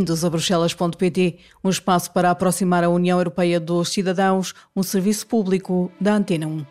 Bem-vindos a Bruxelas.pt, um espaço para aproximar a União Europeia dos cidadãos, um serviço público da Antena 1.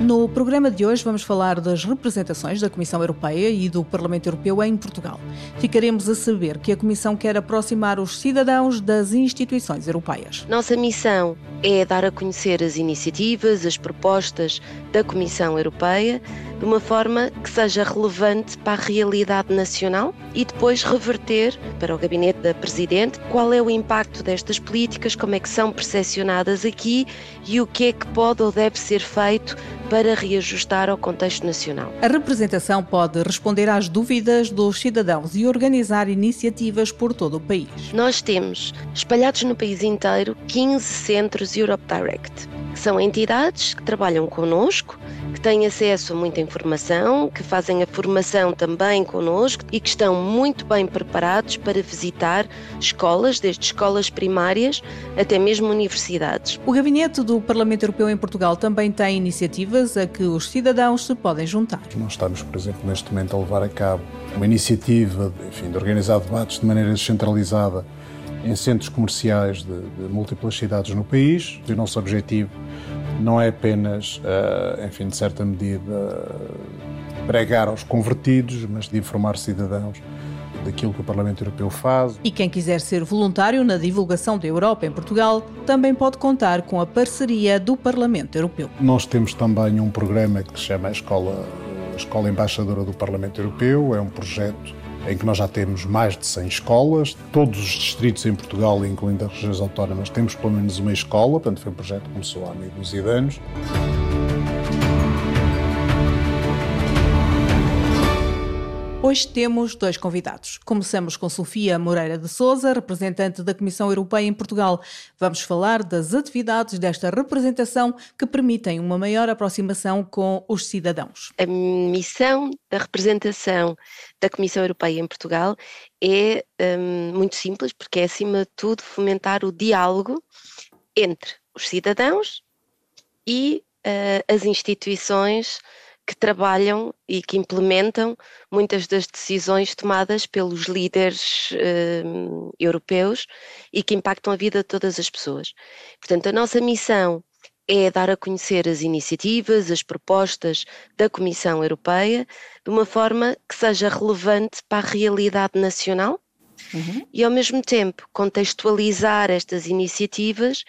No programa de hoje vamos falar das representações da Comissão Europeia e do Parlamento Europeu em Portugal. Ficaremos a saber que a Comissão quer aproximar os cidadãos das instituições europeias. Nossa missão é dar a conhecer as iniciativas, as propostas da Comissão Europeia de uma forma que seja relevante para a realidade nacional e depois reverter para o gabinete da Presidente qual é o impacto destas políticas, como é que são percepcionadas aqui e o que é que pode ou deve ser feito para reajustar ao contexto nacional. A representação pode responder às dúvidas dos cidadãos e organizar iniciativas por todo o país. Nós temos, espalhados no país inteiro, 15 centros Europe Direct, que são entidades que trabalham connosco que têm acesso a muita informação, que fazem a formação também connosco e que estão muito bem preparados para visitar escolas, desde escolas primárias até mesmo universidades. O Gabinete do Parlamento Europeu em Portugal também tem iniciativas a que os cidadãos se podem juntar. Nós estamos, por exemplo, neste momento a levar a cabo uma iniciativa enfim, de organizar debates de maneira descentralizada em centros comerciais de, de múltiplas cidades no país. E o nosso objetivo não é apenas, uh, enfim, de certa medida, pregar aos convertidos, mas de informar cidadãos daquilo que o Parlamento Europeu faz. E quem quiser ser voluntário na divulgação da Europa em Portugal também pode contar com a parceria do Parlamento Europeu. Nós temos também um programa que se chama Escola, Escola Embaixadora do Parlamento Europeu, é um projeto em que nós já temos mais de 100 escolas. Todos os distritos em Portugal, incluindo as regiões autónomas, temos pelo menos uma escola, portanto foi um projeto que começou há meio dúzia de anos. Hoje temos dois convidados. Começamos com Sofia Moreira de Souza, representante da Comissão Europeia em Portugal. Vamos falar das atividades desta representação que permitem uma maior aproximação com os cidadãos. A missão da representação da Comissão Europeia em Portugal é um, muito simples, porque é acima de tudo fomentar o diálogo entre os cidadãos e uh, as instituições que trabalham e que implementam muitas das decisões tomadas pelos líderes uh, europeus e que impactam a vida de todas as pessoas. Portanto, a nossa missão é dar a conhecer as iniciativas, as propostas da Comissão Europeia de uma forma que seja relevante para a realidade nacional uhum. e, ao mesmo tempo, contextualizar estas iniciativas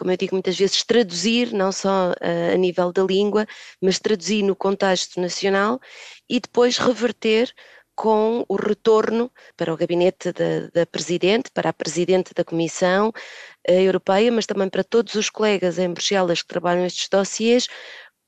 como eu digo muitas vezes, traduzir, não só uh, a nível da língua, mas traduzir no contexto nacional e depois reverter com o retorno para o gabinete da, da Presidente, para a Presidente da Comissão uh, Europeia, mas também para todos os colegas em Bruxelas que trabalham estes dossiês,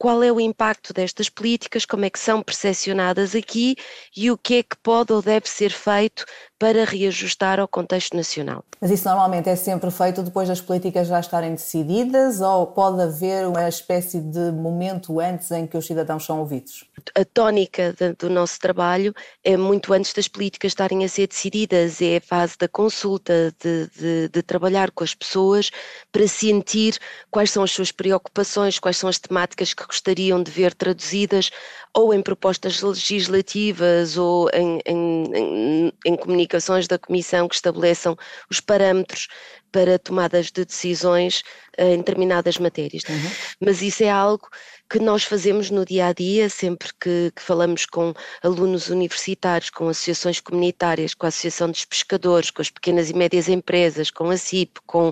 qual é o impacto destas políticas, como é que são percepcionadas aqui e o que é que pode ou deve ser feito para reajustar ao contexto nacional. Mas isso normalmente é sempre feito depois das políticas já estarem decididas ou pode haver uma espécie de momento antes em que os cidadãos são ouvidos? A tónica do nosso trabalho é muito antes das políticas estarem a ser decididas, é a fase da consulta, de, de, de trabalhar com as pessoas para sentir quais são as suas preocupações, quais são as temáticas que gostariam de ver traduzidas ou em propostas legislativas ou em, em, em, comunicações da Comissão que estabeleçam os parâmetros para tomadas de decisões eh, em determinadas matérias. Uhum. Mas isso é algo que nós fazemos no dia a dia, sempre que, que, falamos com alunos universitários, com associações comunitárias, com a Associação dos Pescadores, com as pequenas e médias empresas, com a CIP, com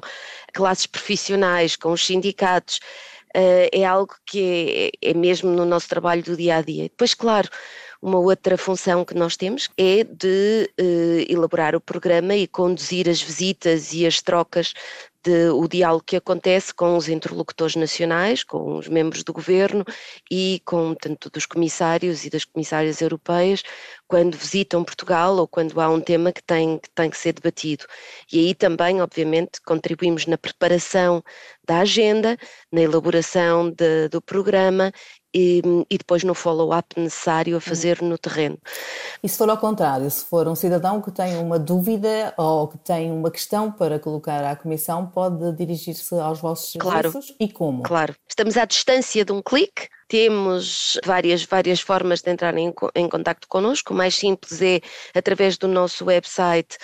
classes profissionais, com os sindicatos é algo que é, é mesmo no nosso trabalho do dia a dia. Depois, claro, uma outra função que nós temos é de uh, elaborar o programa e conduzir as visitas e as trocas de, o diálogo que acontece com os interlocutores nacionais, com os membros do governo e com tanto dos comissários e das comissárias europeias quando visitam Portugal ou quando há um tema que tem, que tem que ser debatido. E aí também, obviamente, contribuímos na preparação da agenda, na elaboração de, do programa e, e, depois no follow-up necessário a fazer no terreno. E se for ao contrário, se for um cidadão que tem uma dúvida ou que tem uma questão para colocar à Comissão, pode dirigir-se aos vossos claro, serviços e como? Claro, estamos à distância de um clique, temos várias, várias formas de entrar em, em contato connosco. O mais simples é através do nosso website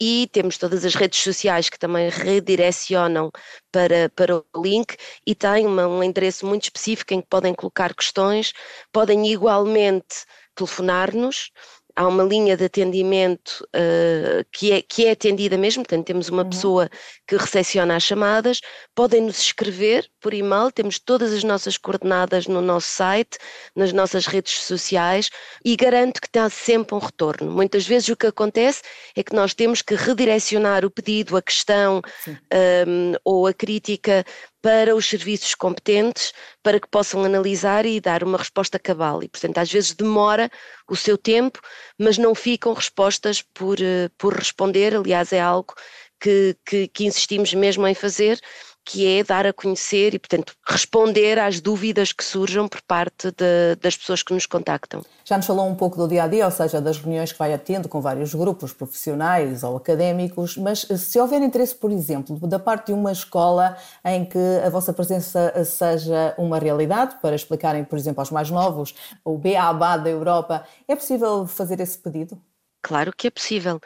e temos todas as redes sociais que também redirecionam para, para o link e tem uma, um endereço muito específico em que podem colocar questões, podem igualmente telefonar-nos há uma linha de atendimento uh, que, é, que é atendida mesmo, portanto temos uma uhum. pessoa que recepciona as chamadas, podem nos escrever por e-mail, temos todas as nossas coordenadas no nosso site, nas nossas redes sociais e garanto que está sempre um retorno. Muitas vezes o que acontece é que nós temos que redirecionar o pedido, a questão um, ehm, ou a crítica para os serviços competentes para que possam analisar e dar uma resposta cabal. E, portanto, às vezes demora o seu tempo, mas não ficam respostas por, eh, por responder. Aliás, é algo que, que, que insistimos mesmo em fazer que é dar a conhecer e, portanto, responder às dúvidas que surjam por parte de, das pessoas que nos contactam. Já nos falou um pouco do dia a dia, ou seja, das reuniões que vai atendo com vários grupos profissionais ou académicos, mas se houver interesse, por exemplo, da parte de uma escola em que a vossa presença seja uma realidade, para explicarem, por exemplo, aos mais novos, o BABA da Europa, é possível fazer esse pedido? Claro que é possível.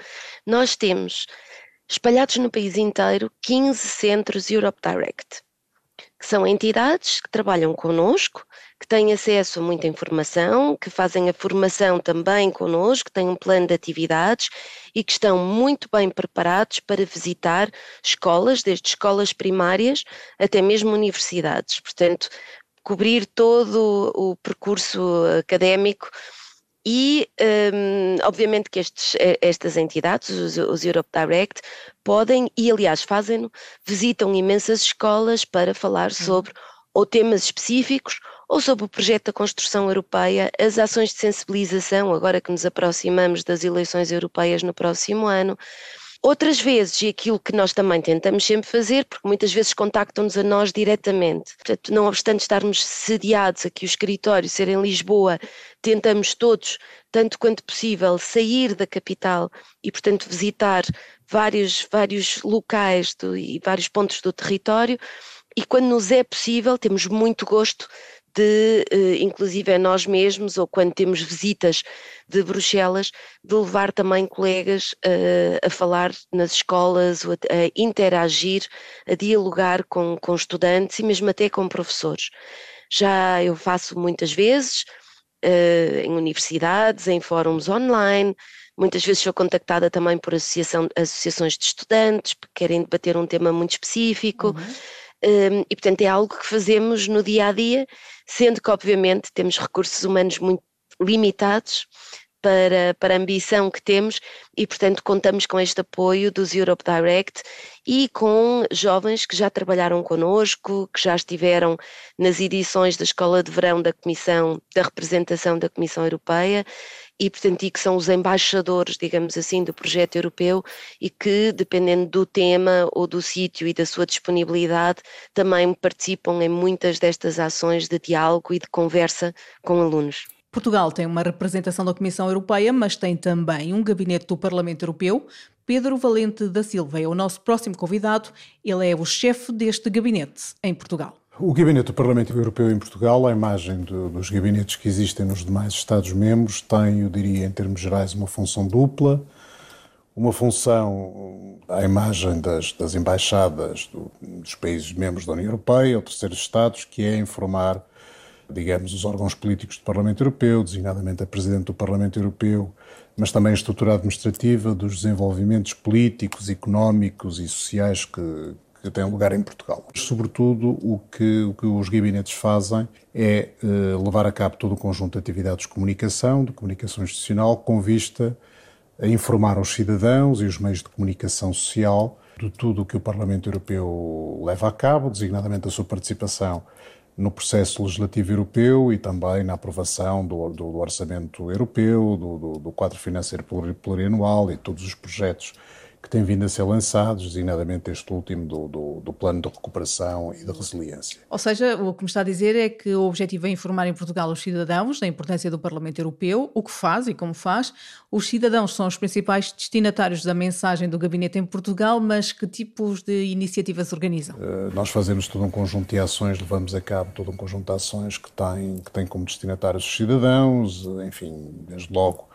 Nós temos espalhados no país inteiro 15 centros Europe Direct, que são entidades que trabalham connosco, que têm acesso a muita informação, que fazem a formação também connosco, que têm um plano de atividades e que estão muito bem preparados para visitar escolas, desde escolas primárias até mesmo universidades. Portanto, cobrir todo o percurso académico e, um, obviamente, que estes, eh, estas entidades, os, os, Europe Direct, podem, e aliás fazem-no, visitam imensas escolas para falar uhum. sobre ou temas específicos ou sobre o projeto da construção europeia, as ações de sensibilização, agora que nos aproximamos das eleições europeias no próximo ano, Outras vezes, e aquilo que nós também tentamos sempre fazer, porque muitas vezes contactam-nos a nós diretamente, portanto, não obstante estarmos sediados aqui, o escritório ser em Lisboa, tentamos todos, tanto quanto possível, sair da capital e, portanto, visitar vários, vários locais do, e vários pontos do território. E quando nos é possível, temos muito gosto de, eh, inclusive nós mesmos, ou quando temos visitas de Bruxelas, de levar também colegas uh, a falar nas escolas, a, a, interagir, a dialogar com, com estudantes e mesmo até com professores. Já eu faço muitas vezes, uh, em universidades, em fóruns online, muitas vezes sou contactada também por associações de estudantes, que querem debater um tema muito específico. Uhum. Um, e portanto é algo que fazemos no dia a dia, sendo que obviamente temos recursos humanos muito limitados para, para a ambição que temos e, portanto, contamos com este apoio dos Europe Direct e com jovens que já trabalharam connosco, que já estiveram nas edições da Escola de Verão da Comissão, da representação da Comissão Europeia e, portanto, e que são os embaixadores, digamos assim, do projeto europeu e que, dependendo do tema ou do sítio e da sua disponibilidade, também participam em muitas destas ações de diálogo e de conversa com alunos. Portugal tem uma representação da Comissão Europeia, mas tem também um gabinete do Parlamento Europeu. Pedro Valente da Silva é o nosso próximo convidado. Ele é o chefe deste gabinete em Portugal. O gabinete do Parlamento Europeu em Portugal, à imagem do, dos gabinetes que existem nos demais Estados-membros, tem, eu diria, em termos gerais, uma função dupla. Uma função à imagem das, das embaixadas do, dos países membros da União Europeia ou terceiros Estados, que é informar digamos, os órgãos políticos do Parlamento Europeu, designadamente a Presidente do Parlamento Europeu, mas também a estrutura administrativa dos desenvolvimentos políticos, económicos e sociais que, que têm lugar em Portugal. Sobretudo, o que, o que os gabinetes fazem é uh, levar a cabo todo o conjunto de atividades de comunicação, de comunicação institucional, com vista a informar os cidadãos e os meios de comunicação social de tudo o que o Parlamento Europeu leva a cabo, designadamente a sua participação no processo legislativo europeu e também na aprovação do, do, do orçamento europeu, do, do, quadro financeiro plurianual e todos os projetos que têm vindo a ser lançados, designadamente este último do, do, do, plano de recuperação e de resiliência. Ou seja, o que me está a dizer é que o objetivo é informar em Portugal os cidadãos da importância do Parlamento Europeu, o que faz e como faz. Os cidadãos são os principais destinatários da mensagem do gabinete em Portugal, mas que tipos de iniciativas organizam? Uh, nós fazemos todo um conjunto de ações, levamos a cabo todo um conjunto de ações que têm, que têm como destinatários os cidadãos, enfim, desde logo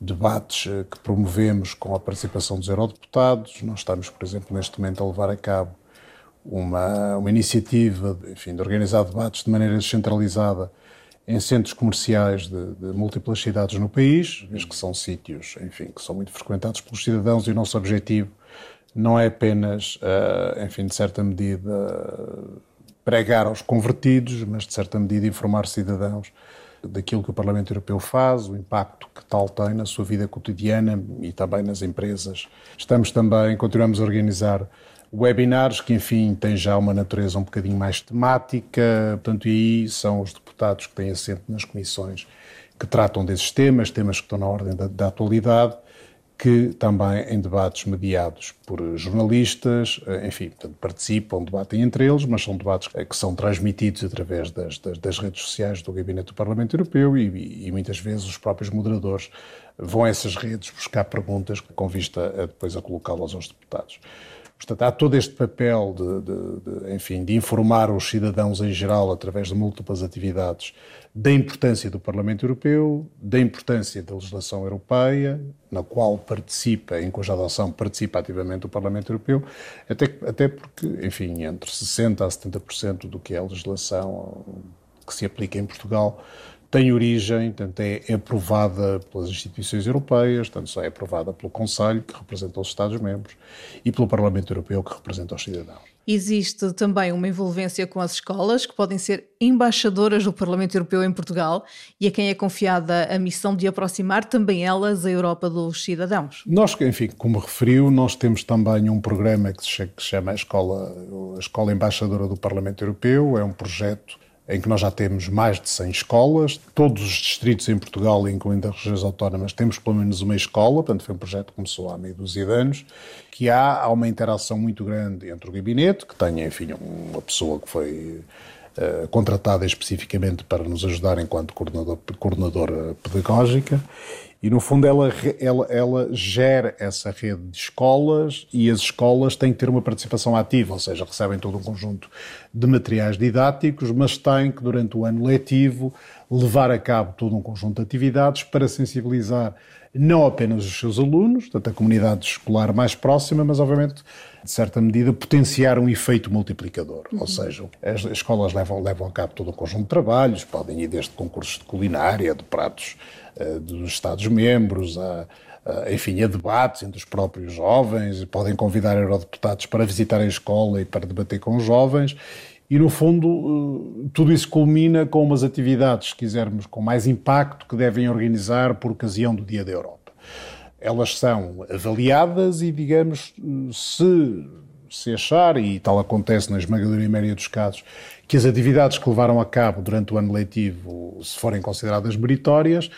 debates eh, que promovemos com a participação dos eurodeputados. Nós estamos, por exemplo, neste momento a levar a cabo uma, uma iniciativa enfim, de organizar debates de maneira descentralizada em centros comerciais de, de múltiplas cidades no país, que são sítios, enfim, que são muito frequentados pelos cidadãos e o nosso objetivo não é apenas, uh, enfim, de certa medida, pregar aos convertidos, mas de certa medida informar cidadãos daquilo que o Parlamento Europeu faz, o impacto que tal tem na sua vida cotidiana e também nas empresas. Estamos também, continuamos a organizar webinars que, enfim, têm já uma natureza um bocadinho mais temática, portanto, e aí são os deputados que têm assento nas comissões que tratam desses temas, temas que estão na ordem da, da atualidade, que também em debates mediados por jornalistas, eh, enfim, portanto, participam, debatem entre eles, mas são debates que são transmitidos através das, das, das redes sociais do Gabinete do Parlamento Europeu e, e, muitas vezes os próprios moderadores vão a essas redes buscar perguntas com vista a depois a colocá-las aos deputados. Portanto, há todo este papel de, de, de, enfim, de informar os cidadãos em geral, através de múltiplas atividades, da importância do Parlamento Europeu, da importância da legislação europeia, na qual participa, em cuja adoção participa ativamente o Parlamento Europeu, até, até porque, enfim, entre 60% a 70% do que é a legislação que se aplica em Portugal tem origem, tanto é, é aprovada pelas instituições europeias, tanto só é aprovada pelo Conselho, que representa os Estados-membros, e pelo Parlamento Europeu, que representa os cidadãos. Existe também uma envolvência com as escolas, que podem ser embaixadoras do Parlamento Europeu em Portugal, e a quem é confiada a missão de aproximar também elas a Europa dos cidadãos. Nós, enfim, como referiu, nós temos também um programa que se chama a Escola, a Escola Embaixadora do Parlamento Europeu, é um projeto em que nós já temos mais de 100 escolas. Todos os distritos em Portugal, incluindo as regiões autónomas, temos pelo menos uma escola, portanto foi um projeto que começou há meio dúzia de anos, que há, há uma interação muito grande entre o gabinete, que tem, enfim, uma pessoa que foi uh, contratada especificamente para nos ajudar enquanto coordenador, coordenadora pedagógica, e, no fundo, ela, ela, ela gera essa rede de escolas e as escolas têm que ter uma participação ativa, ou seja, recebem todo um conjunto de materiais didáticos, mas têm que, durante o ano letivo, levar a cabo todo um conjunto de atividades para sensibilizar não apenas os seus alunos, portanto, a comunidade escolar mais próxima, mas, obviamente, de certa medida, potenciar um efeito multiplicador. Uhum. Ou seja, as escolas levam, levam a cabo todo um conjunto de trabalhos, podem ir desde concursos de culinária, de pratos uh, dos Estados-membros, a, a, enfim, a debates entre os próprios jovens, podem convidar eurodeputados para visitar a escola e para debater com os jovens. E, no fundo, eh, tudo isso culmina com umas atividades, se quisermos, com mais impacto que devem organizar por ocasião do Dia da Europa. Elas são avaliadas e, digamos, se, se achar, e tal acontece na esmagadora maioria dos casos, que as atividades que levaram a cabo durante o ano letivo, se forem consideradas meritórias,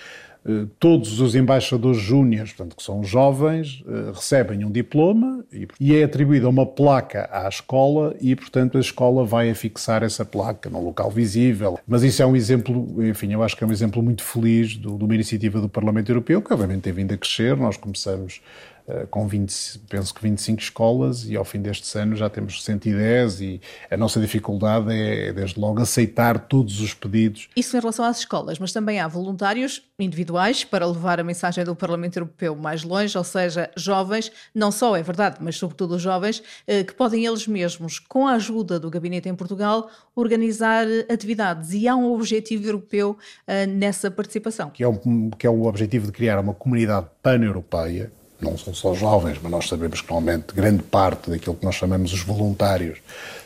todos os embaixadores júniores, portanto, que são jovens, eh, recebem um diploma e é atribuída uma placa à escola e, portanto, a escola vai afixar essa placa num local visível. Mas isso é um exemplo, enfim, eu acho que é um exemplo muito feliz de uma iniciativa do Parlamento Europeu, que obviamente tem vindo a crescer. Nós começamos eh, com 20, penso que 25 escolas e ao fim destes anos já temos 110 e a nossa dificuldade é, desde logo, aceitar todos os pedidos. Isso em relação às escolas, mas também há voluntários individuais para levar a mensagem do Parlamento Europeu mais longe, ou seja, jovens, não só é verdade, mas sobretudo jovens, eh, que podem eles mesmos, com a ajuda do Gabinete em Portugal, organizar atividades e há um objetivo europeu eh, nessa participação. Que é, um, que é o objetivo de criar uma comunidade pan-europeia não são só jovens, mas nós sabemos que normalmente grande parte daquilo que nós chamamos os voluntários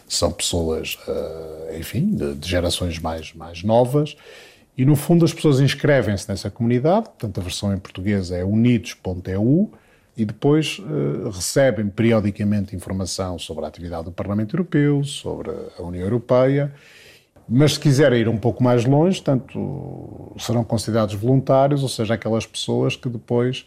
são pessoas, eh, enfim, de, de gerações mais, mais novas. E no fundo as pessoas inscrevem-se nessa comunidade, portanto a versão em português é unidos.eu, e depois uh, recebem periodicamente informação sobre a atividade do Parlamento Europeu, sobre a União Europeia, mas se quiserem ir um pouco mais longe, tanto serão considerados voluntários, ou seja, aquelas pessoas que depois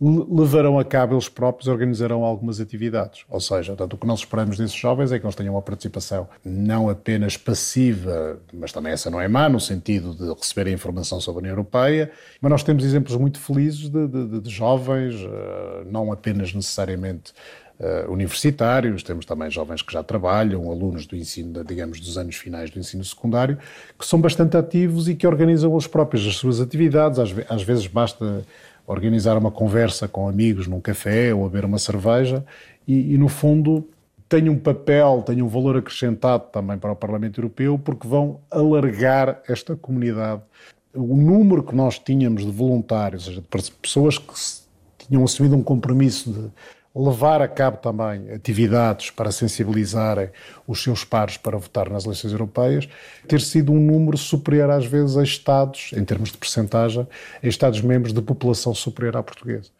levarão a cabo eles próprios, organizarão algumas atividades. Ou seja, tanto o que nós esperamos desses jovens é que eles tenham uma participação não apenas passiva, mas também essa não é má, no sentido de receberem informação sobre a União Europeia, mas nós temos exemplos muito felizes de, de, de jovens, eh, não apenas necessariamente Uh, universitários, temos também jovens que já trabalham, alunos do ensino, digamos, dos anos finais do ensino secundário, que são bastante ativos e que organizam os próprios as suas atividades. Às, às vezes basta organizar uma conversa com amigos num café ou a beber uma cerveja e, e, no fundo, têm um papel, têm um valor acrescentado também para o Parlamento Europeu, porque vão alargar esta comunidade. O número que nós tínhamos de voluntários, ou seja, de pessoas que tinham assumido um compromisso de levar a cabo também atividades para sensibilizarem os seus pares para votar nas eleições europeias, ter sido um número superior às vezes a Estados, em termos de percentagem, a Estados-membros de população superior à portuguesa.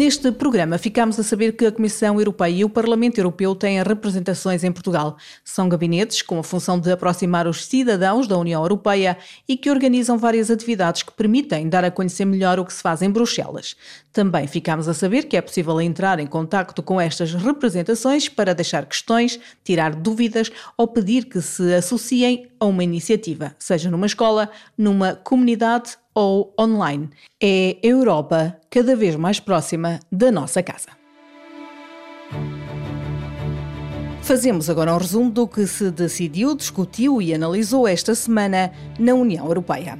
Neste programa, ficamos a saber que a Comissão Europeia e o Parlamento Europeu têm representações em Portugal. São gabinetes com a função de aproximar os cidadãos da União Europeia e que organizam várias atividades que permitem dar a conhecer melhor o que se faz em Bruxelas. Também ficamos a saber que é possível entrar em contato com estas representações para deixar questões, tirar dúvidas ou pedir que se associem a uma iniciativa, seja numa escola, numa comunidade ou online. É a Europa cada vez mais próxima da nossa casa. Fazemos agora um resumo do que se decidiu, discutiu e analisou esta semana na União Europeia.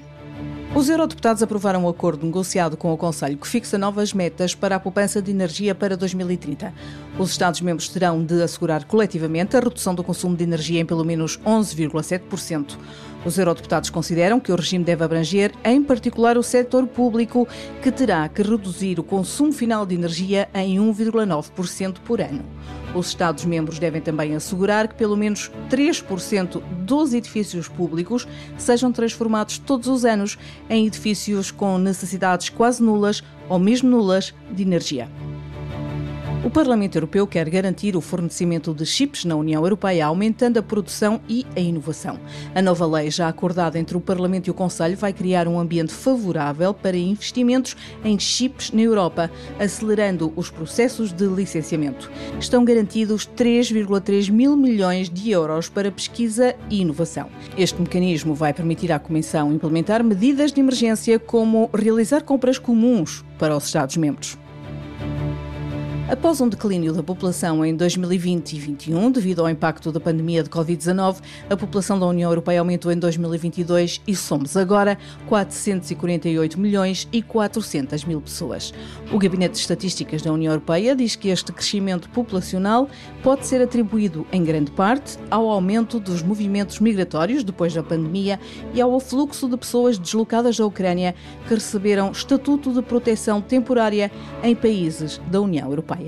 Os eurodeputados aprovaram um acordo negociado com o Conselho que fixa novas metas para a poupança de energia para 2030. Os Estados-membros terão de assegurar coletivamente a redução do consumo de energia em pelo menos 11,7%. Os eurodeputados consideram que o regime deve abranger, em particular, o setor público, que terá que reduzir o consumo final de energia em 1,9% por ano. Os Estados-membros devem também assegurar que pelo menos 3% dos edifícios públicos sejam transformados todos os anos em edifícios com necessidades quase nulas ou mesmo nulas de energia. O Parlamento Europeu quer garantir o fornecimento de chips na União Europeia, aumentando a produção e a inovação. A nova lei, já acordada entre o Parlamento e o Conselho, vai criar um ambiente favorável para investimentos em chips na Europa, acelerando os processos de licenciamento. Estão garantidos 3,3 mil milhões de euros para pesquisa e inovação. Este mecanismo vai permitir à Comissão implementar medidas de emergência, como realizar compras comuns para os Estados-membros. Após um declínio da população em 2020 e 2021, devido ao impacto da pandemia de Covid-19, a população da União Europeia aumentou em 2022 e somos agora 448 milhões e 400 mil pessoas. O Gabinete de Estatísticas da União Europeia diz que este crescimento populacional pode ser atribuído, em grande parte, ao aumento dos movimentos migratórios depois da pandemia e ao afluxo de pessoas deslocadas da Ucrânia que receberam estatuto de proteção temporária em países da União Europeia.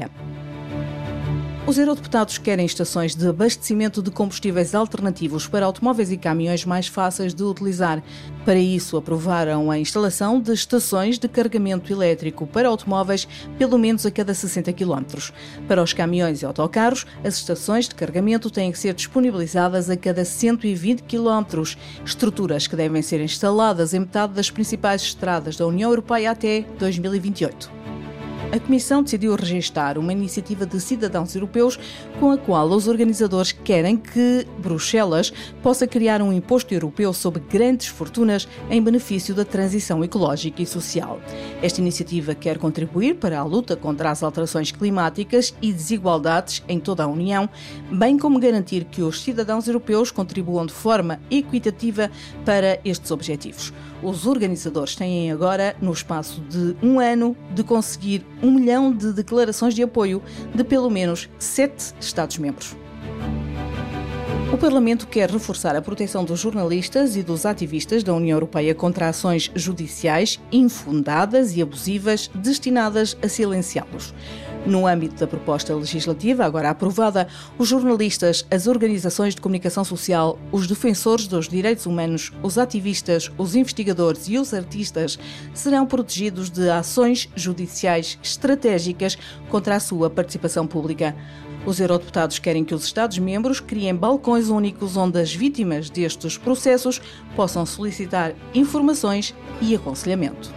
Os eurodeputados querem estações de abastecimento de combustíveis alternativos para automóveis e caminhões mais fáceis de utilizar. Para isso, aprovaram a instalação de estações de carregamento elétrico para automóveis pelo menos a cada 60 km. Para os caminhões e autocarros, as estações de carregamento têm que ser disponibilizadas a cada 120 km, estruturas que devem ser instaladas em metade das principais estradas da União Europeia até 2028 a Comissão decidiu registar uma iniciativa de cidadãos europeus com a qual os organizadores querem que Bruxelas possa criar um imposto europeu sobre grandes fortunas em benefício da transição ecológica e social. Esta iniciativa quer contribuir para a luta contra as alterações climáticas e desigualdades em toda a União, bem como garantir que os cidadãos europeus contribuam de forma equitativa para estes objetivos. Os organizadores têm agora, no espaço de um ano, de conseguir um milhão de declarações de apoio de pelo menos sete Estados-membros. O Parlamento quer reforçar a proteção dos jornalistas e dos ativistas da União Europeia contra ações judiciais infundadas e abusivas destinadas a silenciá-los. No âmbito da proposta legislativa, agora aprovada, os jornalistas, as organizações de comunicação social, os defensores dos direitos humanos, os ativistas, os investigadores e os artistas serão protegidos de ações judiciais estratégicas contra a sua participação pública. Os eurodeputados querem que os Estados-membros criem balcões únicos onde as vítimas destes processos possam solicitar informações e aconselhamento.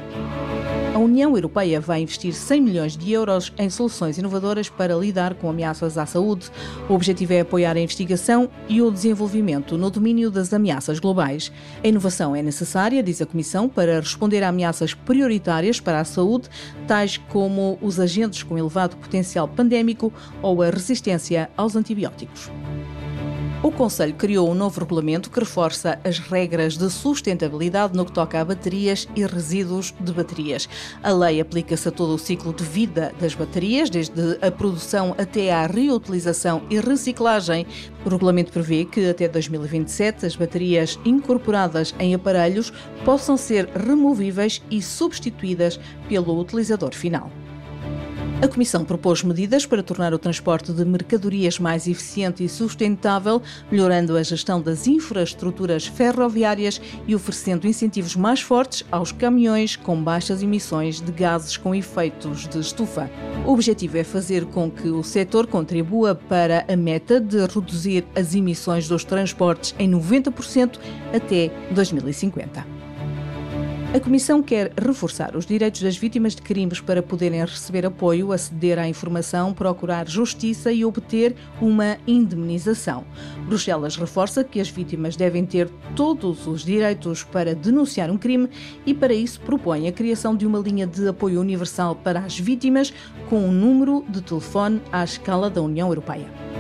A União Europeia vai investir 100 milhões de euros em soluções inovadoras para lidar com ameaças à saúde. O objetivo é apoiar a investigação e o desenvolvimento no domínio das ameaças globais. A inovação é necessária, diz a Comissão, para responder a ameaças prioritárias para a saúde, tais como os agentes com elevado potencial pandémico ou a resistência aos antibióticos. O Conselho criou um novo regulamento que reforça as regras de sustentabilidade no que toca a baterias e resíduos de baterias. A lei aplica-se a todo o ciclo de vida das baterias, desde a produção até à reutilização e reciclagem. O regulamento prevê que até 2027 as baterias incorporadas em aparelhos possam ser removíveis e substituídas pelo utilizador final. A Comissão propôs medidas para tornar o transporte de mercadorias mais eficiente e sustentável, melhorando a gestão das infraestruturas ferroviárias e oferecendo incentivos mais fortes aos caminhões com baixas emissões de gases com efeitos de estufa. O objetivo é fazer com que o setor contribua para a meta de reduzir as emissões dos transportes em 90% até 2050. A Comissão quer reforçar os direitos das vítimas de crimes para poderem receber apoio, aceder à informação, procurar justiça e obter uma indemnização. Bruxelas reforça que as vítimas devem ter todos os direitos para denunciar um crime e, para isso, propõe a criação de uma linha de apoio universal para as vítimas com um número de telefone à escala da União Europeia.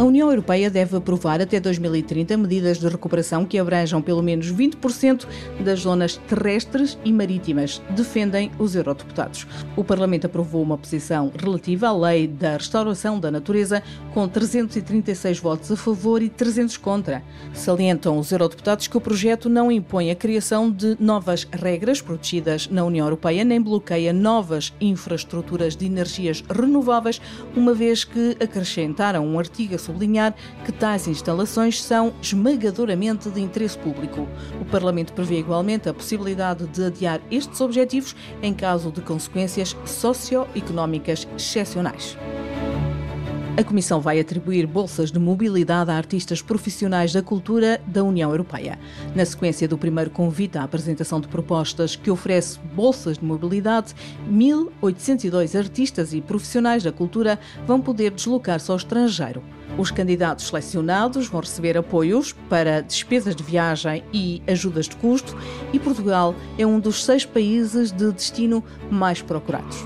A União Europeia deve aprovar até 2030 medidas de recuperação que abranjam pelo menos 20% das zonas terrestres e marítimas, defendem os eurodeputados. O Parlamento aprovou uma posição relativa à lei da restauração da natureza com 336 votos a favor e 300 contra. Salientam os eurodeputados que o projeto não impõe a criação de novas regras protegidas na União Europeia nem bloqueia novas infraestruturas de energias renováveis, uma vez que acrescentaram um artigo sublinhar que tais instalações são esmagadoramente de interesse público. O Parlamento prevê igualmente a possibilidade de adiar estes objetivos em caso de consequências socioeconómicas excepcionais. A Comissão vai atribuir bolsas de mobilidade a artistas profissionais da cultura da União Europeia. Na sequência do primeiro convite à apresentação de propostas que oferece bolsas de mobilidade, 1.802 artistas e profissionais da cultura vão poder deslocar-se ao estrangeiro. Os candidatos selecionados vão receber apoios para despesas de viagem e ajudas de custo, e Portugal é um dos seis países de destino mais procurados.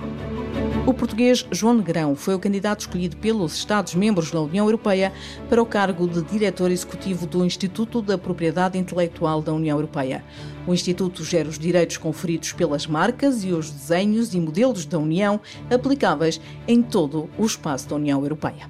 O português João Negrão foi o candidato escolhido pelos Estados-membros da União Europeia para o cargo de diretor executivo do Instituto da Propriedade Intelectual da União Europeia. O Instituto gera os direitos conferidos pelas marcas e os desenhos e modelos da União aplicáveis em todo o espaço da União Europeia.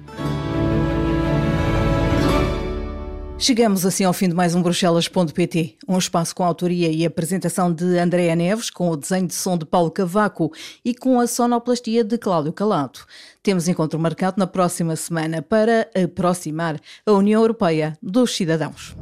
Chegamos assim ao fim de mais um Bruxelas.pt, um espaço com autoria e apresentação de Andréa Neves, com o desenho de som de Paulo Cavaco e com a sonoplastia de Cláudio Calado. Temos encontro marcado na próxima semana para aproximar a União Europeia dos cidadãos.